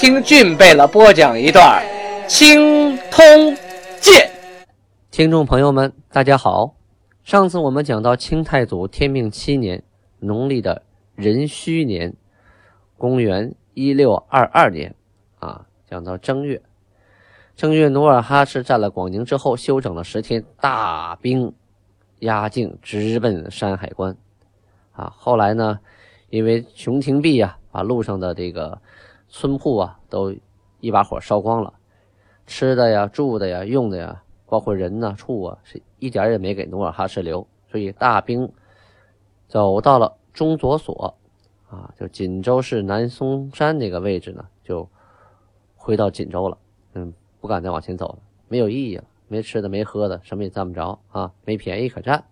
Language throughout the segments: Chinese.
听俊贝勒播讲一段《青通剑》。听众朋友们，大家好。上次我们讲到清太祖天命七年，农历的壬戌年，公元一六二二年啊，讲到正月。正月，努尔哈赤占了广宁之后，休整了十天，大兵压境，直奔山海关。啊，后来呢，因为熊廷弼啊，把路上的这个。村铺啊，都一把火烧光了，吃的呀、住的呀、用的呀，包括人呐、畜啊，是一点也没给努尔哈赤留。所以大兵走到了中左所，啊，就锦州市南松山那个位置呢，就回到锦州了。嗯，不敢再往前走了，没有意义了，没吃的，没喝的，什么也占不着啊，没便宜可占。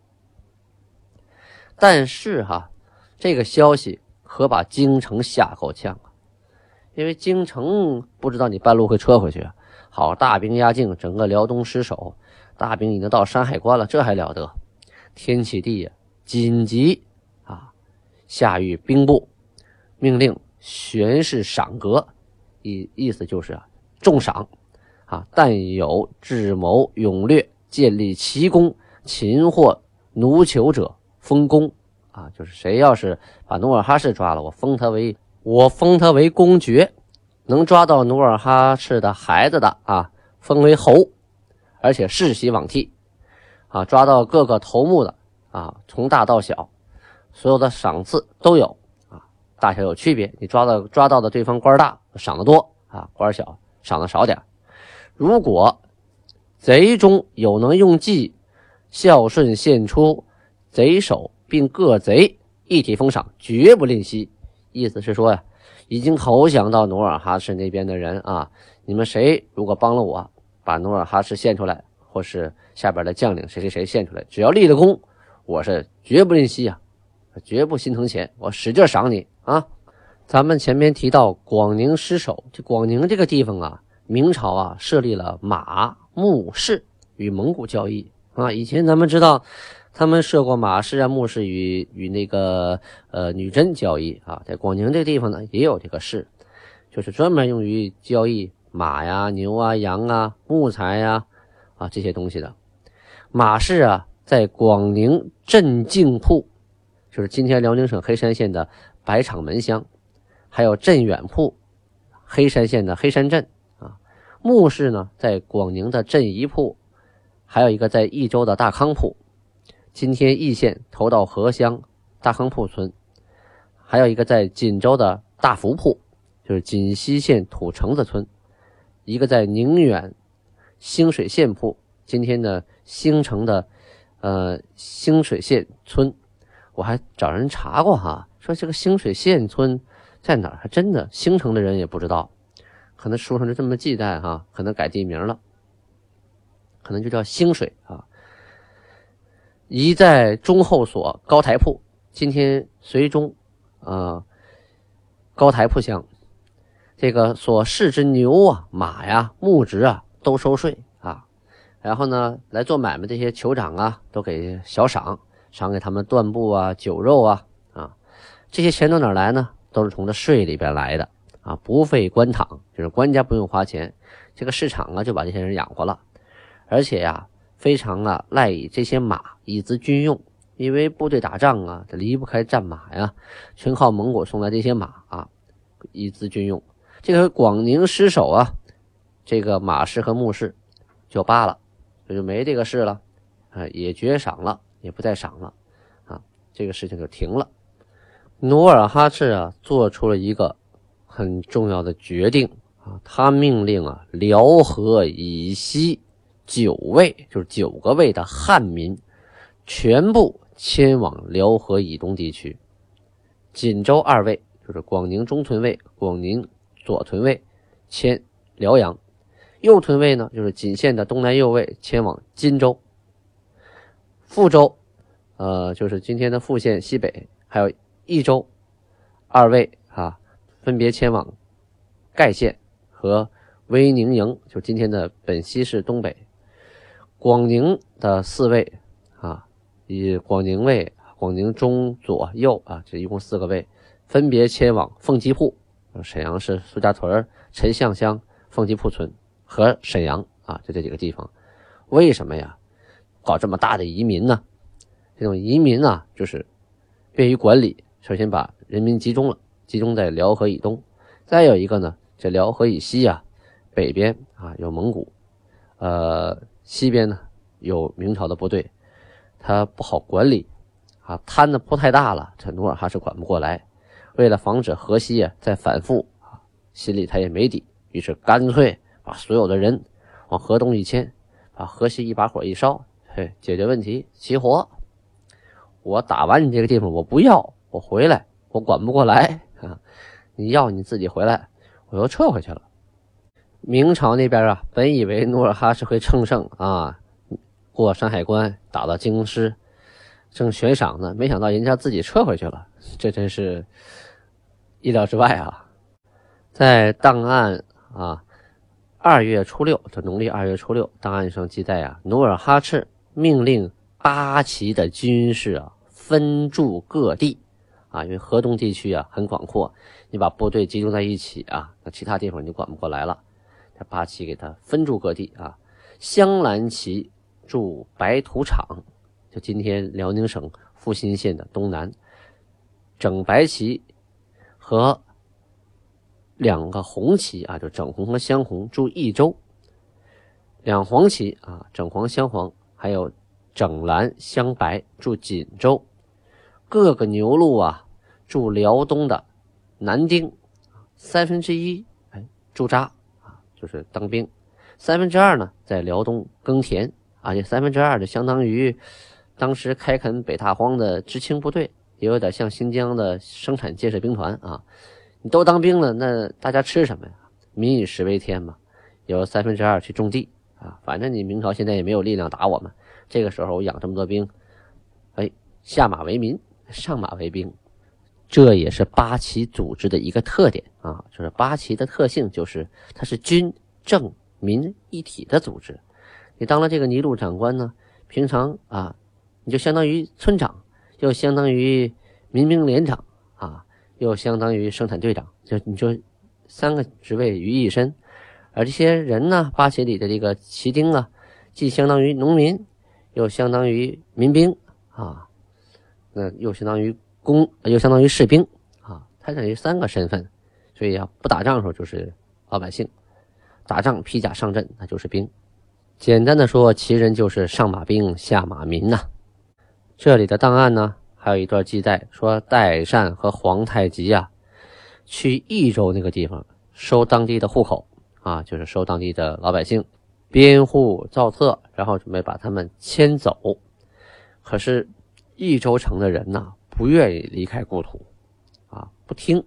但是哈，这个消息可把京城吓够呛。因为京城不知道你半路会撤回去，好，大兵压境，整个辽东失守，大兵已经到山海关了，这还了得？天启帝呀，紧急啊，下谕兵部，命令悬式赏格，意意思就是啊，重赏啊，但有智谋勇略、建立奇功、擒获奴囚者，封功啊，就是谁要是把努尔哈赤抓了，我封他为。我封他为公爵，能抓到努尔哈赤的孩子的啊，封为侯，而且世袭罔替，啊，抓到各个头目的啊，从大到小，所有的赏赐都有啊，大小有区别。你抓到抓到的对方官大，赏的多啊，官小赏的少点。如果贼中有能用计孝顺献出贼首，并各贼一体封赏，绝不吝惜。意思是说呀，已经投降到努尔哈赤那边的人啊，你们谁如果帮了我，把努尔哈赤献出来，或是下边的将领谁谁谁献出来，只要立了功，我是绝不吝惜啊，绝不心疼钱，我使劲赏你啊。咱们前面提到广宁失守，这广宁这个地方啊，明朝啊设立了马牧市与蒙古交易啊。以前咱们知道。他们设过马市啊、牧市与与那个呃女真交易啊，在广宁这个地方呢，也有这个市，就是专门用于交易马呀、牛啊、羊啊、木材呀啊这些东西的。马市啊，在广宁镇境铺，就是今天辽宁省黑山县的百场门乡，还有镇远铺，黑山县的黑山镇啊。牧市呢，在广宁的镇宜铺，还有一个在益州的大康铺。今天易县头道河乡大康铺村，还有一个在锦州的大福铺，就是锦西县土城子村；一个在宁远兴水县铺，今天的兴城的呃兴水县村。我还找人查过哈，说这个兴水县村在哪儿，还真的兴城的人也不知道，可能书上就这么记载哈，可能改地名了，可能就叫兴水啊。一在中后所高台铺，今天随中，啊，高台铺乡，这个所市之牛啊、马呀、木值啊都收税啊，然后呢来做买卖这些酋长啊都给小赏，赏给他们缎布啊、酒肉啊啊，这些钱从哪来呢？都是从这税里边来的啊，不费官场，就是官家不用花钱，这个市场啊就把这些人养活了，而且呀。非常啊赖以这些马以资军用，因为部队打仗啊，它离不开战马呀，全靠蒙古送来这些马啊，以资军用。这个广宁失守啊，这个马氏和牧氏就罢了，这就没这个事了，啊，也绝赏了，也不再赏了，啊，这个事情就停了。努尔哈赤啊，做出了一个很重要的决定啊，他命令啊，辽河以西。九位就是九个位的汉民，全部迁往辽河以东地区。锦州二位就是广宁中屯卫、广宁左屯卫迁辽阳，右屯卫呢就是锦县的东南右卫迁往荆州。富州，呃，就是今天的富县西北，还有益州，二位啊，分别迁往盖县和威宁营，就今天的本溪市东北。广宁的四位啊，以广宁卫、广宁中、左、右啊，这一共四个卫，分别迁往凤吉铺，沈阳市苏家屯、陈巷乡、凤吉铺村和沈阳啊，就这几个地方。为什么呀？搞这么大的移民呢？这种移民啊，就是便于管理。首先把人民集中了，集中在辽河以东。再有一个呢，这辽河以西啊，北边啊有蒙古，呃，西边呢有明朝的部队，他不好管理啊，摊子铺太大了，这努尔哈赤管不过来。为了防止河西啊再反复啊，心里他也没底，于是干脆把所有的人往河东一迁，把河西一把火一烧。嘿，解决问题，齐活。我打完你这个地方，我不要，我回来，我管不过来啊！你要你自己回来，我又撤回去了。明朝那边啊，本以为努尔哈赤会乘胜啊，过山海关打到京师，正悬赏呢，没想到人家自己撤回去了，这真是意料之外啊！在档案啊，二月初六，这农历二月初六，档案上记载啊，努尔哈赤。命令八旗的军士啊分驻各地啊，因为河东地区啊很广阔，你把部队集中在一起啊，那其他地方你就管不过来了。这八旗给他分驻各地啊，镶蓝旗驻白土场，就今天辽宁省阜新县的东南；整白旗和两个红旗啊，就整红和镶红驻益州；两黄旗啊，整黄镶黄。还有整蓝镶白驻锦州，各个牛录啊驻辽东的南丁，三分之一哎驻扎就是当兵，三分之二呢在辽东耕田啊，这三分之二就相当于当时开垦北大荒的知青部队，也有点像新疆的生产建设兵团啊。你都当兵了，那大家吃什么呀？民以食为天嘛，有三分之二去种地。啊，反正你明朝现在也没有力量打我们。这个时候我养这么多兵，哎，下马为民，上马为兵，这也是八旗组织的一个特点啊。就是八旗的特性，就是它是军政民一体的组织。你当了这个尼禄长官呢，平常啊，你就相当于村长，又相当于民兵连长啊，又相当于生产队长，就你就三个职位于一身。而这些人呢，八旗里的这个旗丁啊，既相当于农民，又相当于民兵啊，那又相当于公，又相当于士兵啊，他等于三个身份。所以啊，不打仗的时候就是老百姓，打仗披甲上阵那就是兵。简单的说，旗人就是上马兵，下马民呐。这里的档案呢，还有一段记载说，代善和皇太极啊，去益州那个地方收当地的户口。啊，就是收当地的老百姓编户造册，然后准备把他们迁走。可是益州城的人呢，不愿意离开故土，啊，不听，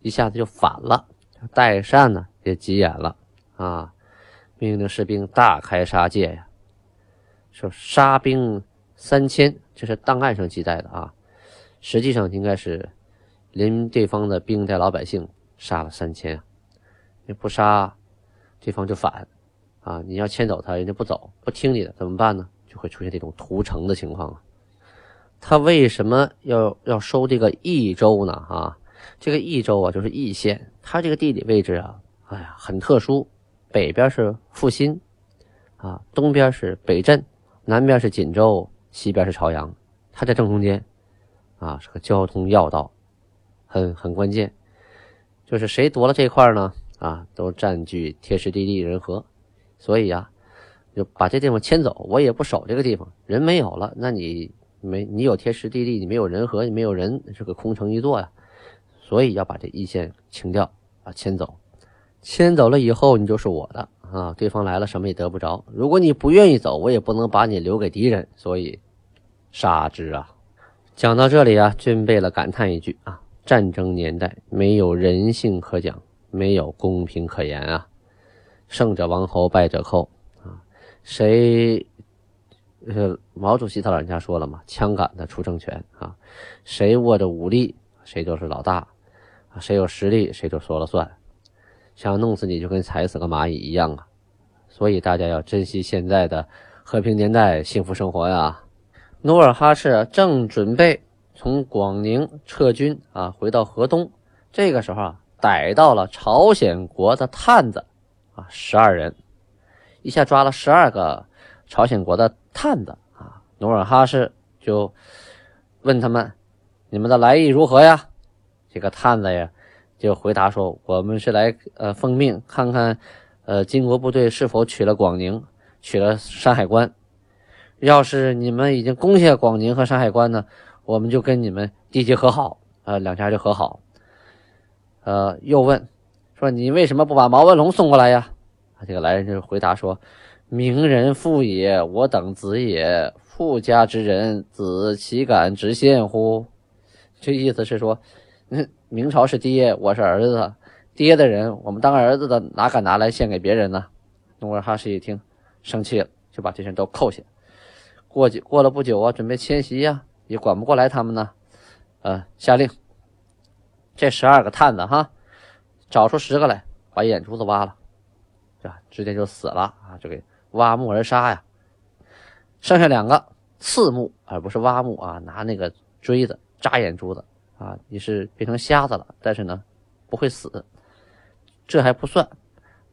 一下子就反了。代善呢也急眼了，啊，命令士兵大开杀戒呀，说杀兵三千，这是档案上记载的啊，实际上应该是连对方的兵带老百姓杀了三千。你不杀，对方就反，啊！你要迁走他，人家不走，不听你的，怎么办呢？就会出现这种屠城的情况啊。他为什么要要收这个益州呢？啊，这个益州啊，就是益县，它这个地理位置啊，哎呀，很特殊。北边是阜新，啊，东边是北镇，南边是锦州，西边是朝阳，它在正中间，啊，是个交通要道，很很关键。就是谁夺了这块呢？啊，都占据天时地利人和，所以呀，就把这地方迁走。我也不守这个地方，人没有了，那你没你有天时地利，你没有人和，你没有人，是个空城一座呀。所以要把这一线清掉啊，迁走。迁走了以后，你就是我的啊。对方来了，什么也得不着。如果你不愿意走，我也不能把你留给敌人，所以杀之啊。讲到这里啊，军备了感叹一句啊：战争年代没有人性可讲。没有公平可言啊！胜者王侯，败者寇啊！谁？呃，毛主席他老人家说了嘛，枪杆子出政权啊！谁握着武力，谁就是老大啊！谁有实力，谁就说了算。想弄死你就跟踩死个蚂蚁一样啊！所以大家要珍惜现在的和平年代，幸福生活呀！努尔哈赤正准备从广宁撤军啊，回到河东。这个时候啊，逮到了朝鲜国的探子啊，十二人，一下抓了十二个朝鲜国的探子啊。努尔哈赤就问他们：“你们的来意如何呀？”这个探子呀就回答说：“我们是来呃奉命看看，呃金国部队是否取了广宁，取了山海关。”要是你们已经攻下广宁和山海关呢，我们就跟你们缔结和好，呃，两家就和好。呃，又问说你为什么不把毛文龙送过来呀？这个来人就回答说：“明人父也，我等子也。富家之人，子岂敢直献乎？”这意思是说，明朝是爹，我是儿子，爹的人，我们当儿子的哪敢拿来献给别人呢？努尔哈赤一听，生气了，就把这些人都扣下。过几过了不久啊，准备迁徙呀，也管不过来他们呢。呃，下令，这十二个探子哈，找出十个来，把眼珠子挖了，这直接就死了啊，就给挖木而杀呀。剩下两个刺目，而不是挖目啊，拿那个锥子扎眼珠子啊，你是变成瞎子了，但是呢不会死。这还不算，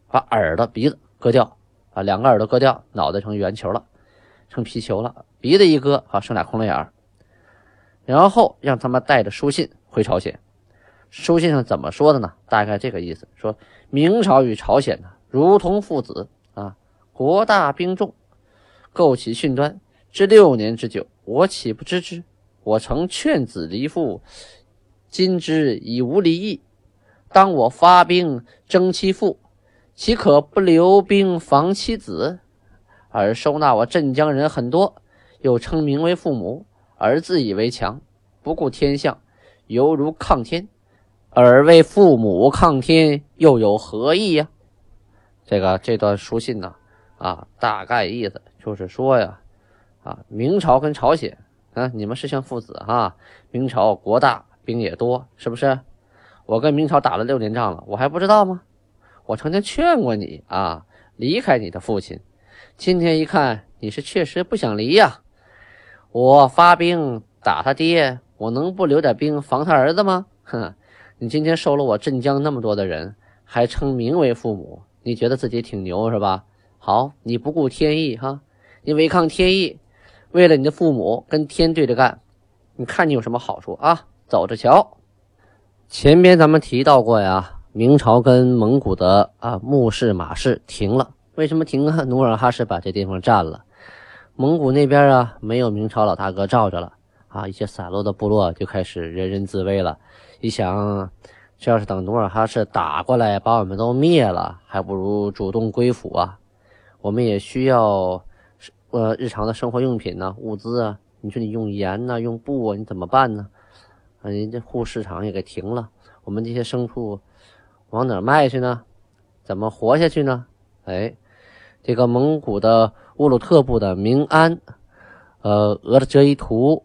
把耳朵、鼻子割掉啊，两个耳朵割掉，脑袋成圆球了。成皮球了，鼻子一割，好剩俩空了眼儿。然后让他们带着书信回朝鲜。书信上怎么说的呢？大概这个意思：说明朝与朝鲜呢，如同父子，国大兵众，构起训端，至六年之久，我岂不知之？我曾劝子离父，今之已无离意。当我发兵征其父，岂可不留兵防其子？而收纳我镇江人很多，又称名为父母，而自以为强，不顾天象，犹如抗天。而为父母抗天，又有何意呀？这个这段书信呢，啊大概意思就是说呀，啊，明朝跟朝鲜，啊，你们是像父子哈。明朝国大，兵也多，是不是？我跟明朝打了六年仗了，我还不知道吗？我曾经劝过你啊，离开你的父亲。今天一看，你是确实不想离呀。我发兵打他爹，我能不留点兵防他儿子吗？哼！你今天收了我镇江那么多的人，还称名为父母，你觉得自己挺牛是吧？好，你不顾天意哈，你违抗天意，为了你的父母跟天对着干，你看你有什么好处啊？走着瞧。前边咱们提到过呀，明朝跟蒙古的啊木氏马氏停了。为什么停啊？努尔哈赤把这地方占了，蒙古那边啊没有明朝老大哥罩着了啊，一些散落的部落就开始人人自危了。一想，这要是等努尔哈赤打过来把我们都灭了，还不如主动归附啊。我们也需要呃日常的生活用品呢，物资啊。你说你用盐呢，用布啊，你怎么办呢？啊，人家护市场也给停了，我们这些牲畜往哪卖去呢？怎么活下去呢？哎。这个蒙古的乌鲁特部的明安、呃额德哲伊图、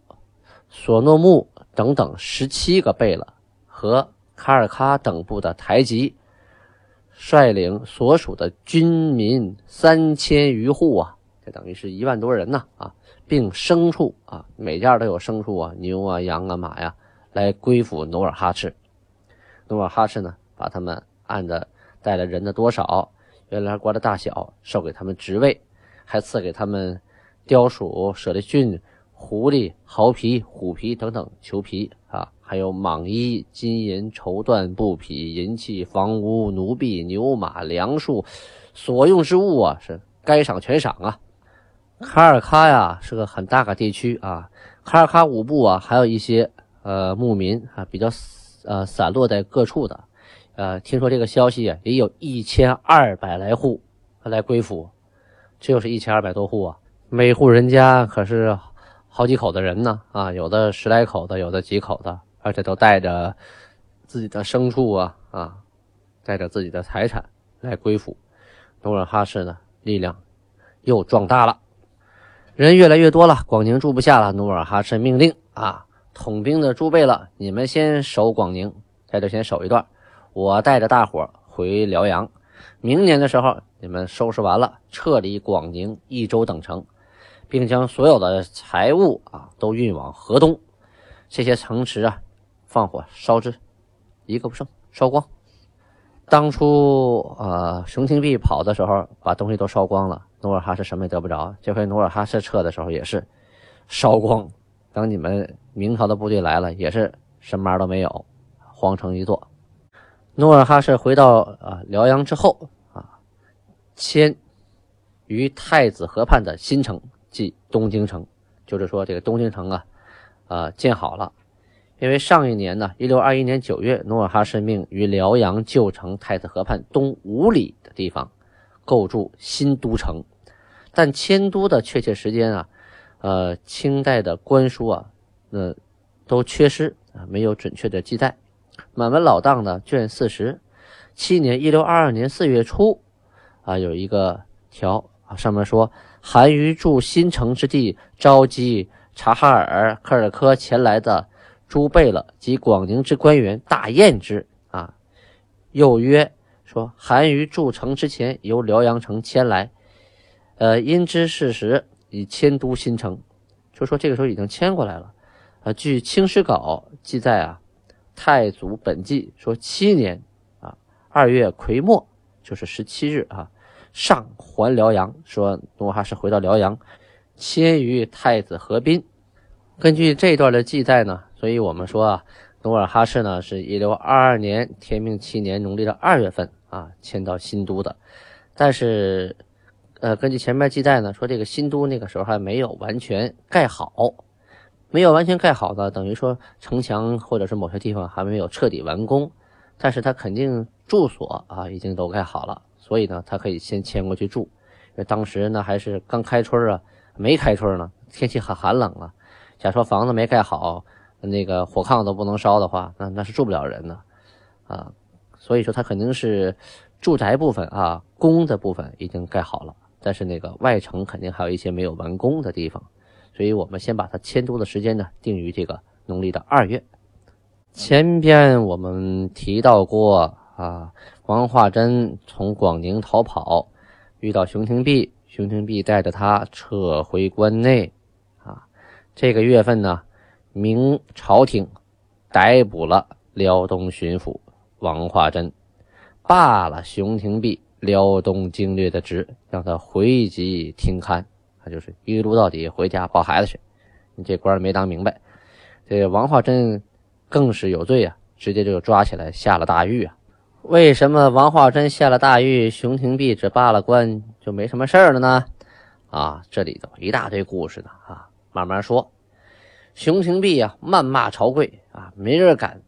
索诺木等等十七个贝勒和卡尔喀等部的台吉率领所属的军民三千余户啊，这等于是一万多人呢啊，并牲畜啊，每家都有牲畜啊，牛啊、羊啊、马呀，来归附努尔哈赤。努尔哈赤呢，把他们按的带了人的多少。原来官的大小，授给他们职位，还赐给他们貂鼠、舍利逊、狐狸、豪皮、虎皮等等裘皮啊，还有蟒衣、金银、绸缎、布匹、银器、房屋、奴婢、牛马、粮树，所用之物啊，是该赏全赏啊。卡尔喀呀，是个很大个地区啊。卡尔喀五部啊，还有一些呃牧民啊，比较呃散落在各处的。呃，听说这个消息啊，也有一千二百来户来归附，这又是一千二百多户啊！每户人家可是好几口的人呢啊，有的十来口的，有的几口的，而且都带着自己的牲畜啊啊，带着自己的财产来归附。努尔哈赤呢，力量又壮大了，人越来越多了，广宁住不下了。努尔哈赤命令啊，统兵的诸贝勒，你们先守广宁，在这先守一段，我带着大伙回辽阳。明年的时候，你们收拾完了，撤离广宁、益州等城，并将所有的财物啊都运往河东，这些城池啊，放火烧之，一个不剩，烧光。当初呃，熊廷弼跑的时候，把东西都烧光了，努尔哈赤什么也得不着。这回努尔哈赤撤的时候也是烧光。等你们明朝的部队来了，也是什么都没有，荒城一座。努尔哈赤回到啊辽阳之后啊，迁于太子河畔的新城，即东京城。就是说，这个东京城啊，啊建好了。因为上一年呢，一六二一年九月，努尔哈赤命于辽阳旧城太子河畔东五里的地方构筑新都城，但迁都的确切时间啊，呃，清代的官书啊，那都缺失啊，没有准确的记载。满文老档的卷四十七年一六二二年四月初啊，有一个条啊，上面说韩于筑新城之地，召集察哈尔、科尔科前来的。诸贝勒及广宁之官员大宴之啊，又曰说韩于筑城之前由辽阳城迁来，呃，因知事实以迁都新城，就说这个时候已经迁过来了。啊，据《清史稿》记载啊，太祖本纪说七年啊二月癸末，就是十七日啊，上还辽阳，说努尔哈赤回到辽阳，迁于太子河滨。根据这段的记载呢。所以我们说啊，努尔哈赤呢是一六二二年天命七年农历的二月份啊迁到新都的，但是，呃，根据前面记载呢，说这个新都那个时候还没有完全盖好，没有完全盖好呢，等于说城墙或者是某些地方还没有彻底完工，但是他肯定住所啊已经都盖好了，所以呢，他可以先迁过去住。当时呢还是刚开春啊，没开春呢，天气很寒冷啊，假说房子没盖好。那个火炕都不能烧的话，那那是住不了人的，啊，所以说他肯定是住宅部分啊，宫的部分已经盖好了，但是那个外城肯定还有一些没有完工的地方，所以我们先把它迁都的时间呢定于这个农历的二月。前边我们提到过啊，王化贞从广宁逃跑，遇到熊廷弼，熊廷弼带着他撤回关内，这个月份呢。明朝廷逮捕了辽东巡抚王化贞，罢了熊廷弼辽东经略的职，让他回籍听勘。他就是一路到底，回家抱孩子去。你这官没当明白。这王化贞更是有罪啊，直接就抓起来下了大狱啊。为什么王化贞下了大狱，熊廷弼只罢了官就没什么事儿了呢？啊，这里头一大堆故事呢啊，慢慢说。熊廷弼啊，谩骂朝贵啊，没人敢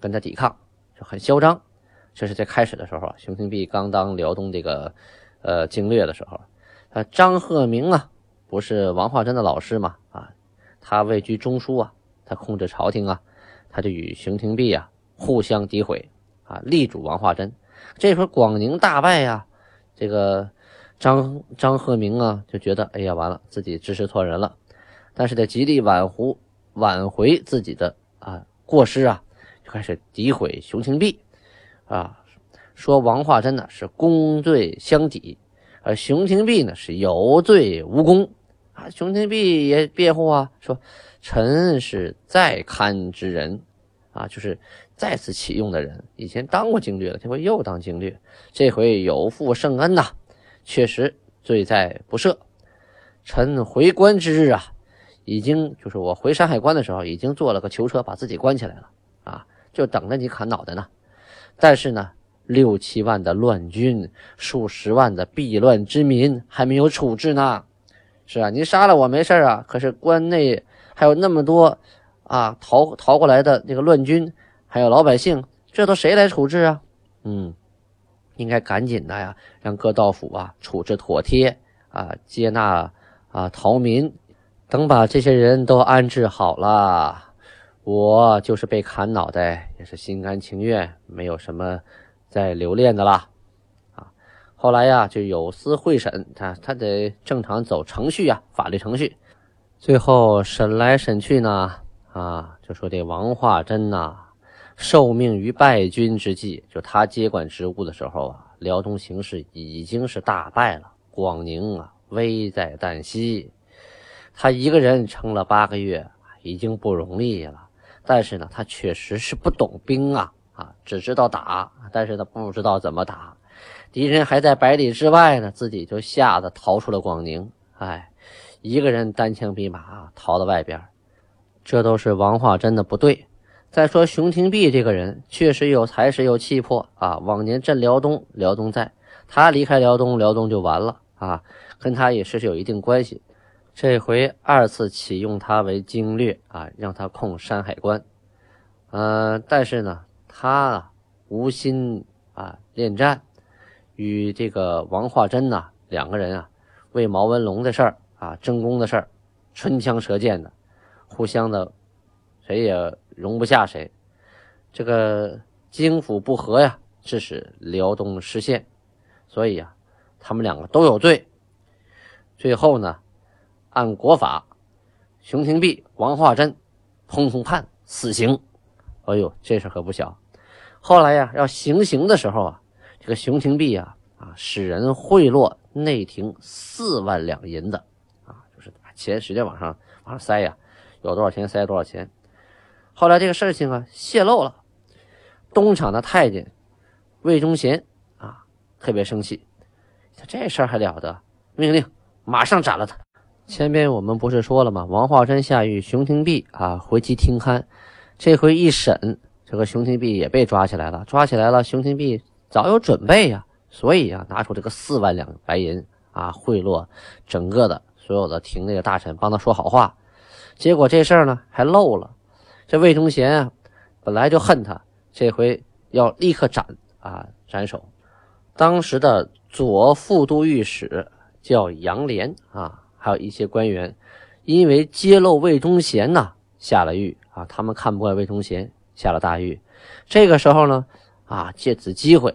跟他抵抗，就很嚣张。这是在开始的时候，熊廷弼刚当辽东这个呃经略的时候，呃，张鹤鸣啊，不是王化贞的老师嘛啊，他位居中枢啊，他控制朝廷啊，他就与熊廷弼啊互相诋毁啊，力主王化贞。这会儿广宁大败呀，这个张张鹤鸣啊就觉得哎呀完了，自己支持错人了，但是得极力挽回。挽回自己的啊过失啊，就开始诋毁熊廷弼，啊，说王化贞呢是功罪相抵，而熊廷弼呢是有罪无功啊。熊廷弼也辩护啊，说臣是再堪之人啊，就是再次启用的人，以前当过经略了，这回又当经略，这回有负圣恩呐，确实罪在不赦。臣回关之日啊。已经就是我回山海关的时候，已经坐了个囚车，把自己关起来了啊，就等着你砍脑袋呢。但是呢，六七万的乱军，数十万的避乱之民还没有处置呢。是啊，您杀了我没事啊，可是关内还有那么多啊逃逃过来的那个乱军，还有老百姓，这都谁来处置啊？嗯，应该赶紧的呀，让各道府啊处置妥帖啊，接纳啊逃民。等把这些人都安置好了，我就是被砍脑袋也是心甘情愿，没有什么再留恋的啦。啊，后来呀，就有司会审，他他得正常走程序呀，法律程序。最后审来审去呢，啊，就说这王化贞呐，受命于败军之际，就他接管职务的时候啊，辽东形势已经是大败了，广宁啊，危在旦夕。他一个人撑了八个月，已经不容易了。但是呢，他确实是不懂兵啊，啊，只知道打，但是他不知道怎么打。敌人还在百里之外呢，自己就吓得逃出了广宁。哎，一个人单枪匹马逃到外边，这都是王化贞的不对。再说熊廷弼这个人确实有才识有气魄啊，往年镇辽东，辽东在，他离开辽东，辽东就完了啊，跟他也是有一定关系。这回二次启用他为经略啊，让他控山海关。呃，但是呢，他啊无心啊恋战，与这个王化贞呐两个人啊为毛文龙的事儿啊争功的事儿，唇枪舌剑的，互相的谁也容不下谁。这个京府不和呀，致使辽东失陷，所以啊，他们两个都有罪。最后呢。按国法，熊廷弼、王化贞，通通判死刑。哎呦，这事可不小。后来呀，要行刑的时候啊，这个熊廷弼啊啊，使人贿赂内廷四万两银子啊，就是把钱使劲往上往上塞呀，有多少钱塞多少钱。后来这个事情啊泄露了，东厂的太监魏忠贤啊特别生气，这事儿还了得，命令马上斩了他。前边我们不是说了吗？王化贞下狱，熊廷弼啊回其听勘。这回一审，这个熊廷弼也被抓起来了。抓起来了，熊廷弼早有准备呀，所以啊，拿出这个四万两白银啊，贿赂整个的所有的廷内的大臣，帮他说好话。结果这事儿呢还漏了。这魏忠贤啊，本来就恨他，这回要立刻斩啊斩首。当时的左副都御史叫杨涟啊。还有一些官员，因为揭露魏忠贤呐，下了狱啊。他们看不惯魏忠贤，下了大狱。这个时候呢，啊，借此机会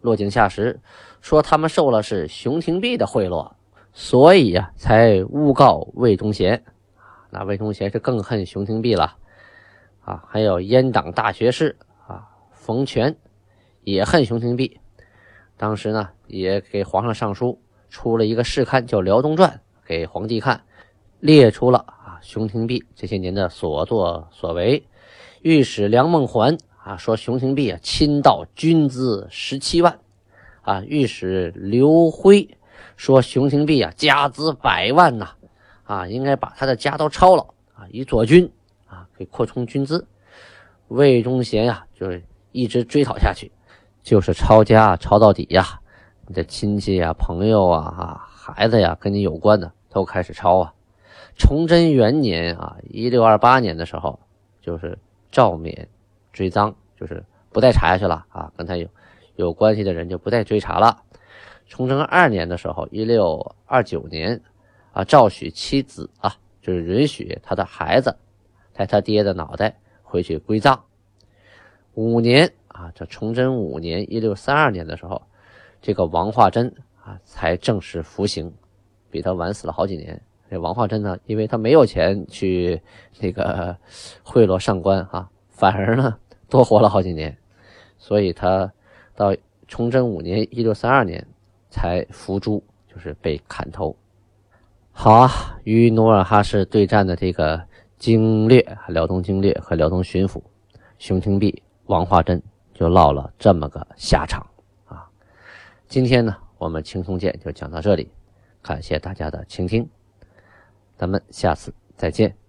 落井下石，说他们受了是熊廷弼的贿赂，所以呀，才诬告魏忠贤。那魏忠贤是更恨熊廷弼了啊。还有阉党大学士啊，冯全也恨熊廷弼。当时呢，也给皇上上书，出了一个试刊，叫《辽东传》。给皇帝看，列出了啊熊廷弼这些年的所作所为。御史梁梦环啊说熊廷弼啊亲盗军资十七万，啊御史刘辉说熊廷弼啊家资百万呐，啊应该把他的家都抄了啊以左军啊给扩充军资。魏忠贤呀就是一直追讨下去，就是抄家抄到底呀，你的亲戚呀朋友啊啊孩子呀跟你有关的。都开始抄啊！崇祯元年啊，一六二八年的时候，就是赵冕追赃，就是不再查下去了啊，跟他有有关系的人就不再追查了。崇祯二年的时候，一六二九年啊，赵许妻子啊，就是允许他的孩子带他爹的脑袋回去归葬。五年啊，这崇祯五年一六三二年的时候，这个王化贞啊才正式服刑。比他晚死了好几年。这王化贞呢，因为他没有钱去那个贿赂上官啊，反而呢多活了好几年，所以他到崇祯五年（一六三二年）才伏诛，就是被砍头。好啊，与努尔哈赤对战的这个经略、辽东经略和辽东巡抚熊廷弼、王化贞就落了这么个下场啊。今天呢，我们轻松见就讲到这里。感谢大家的倾听，咱们下次再见。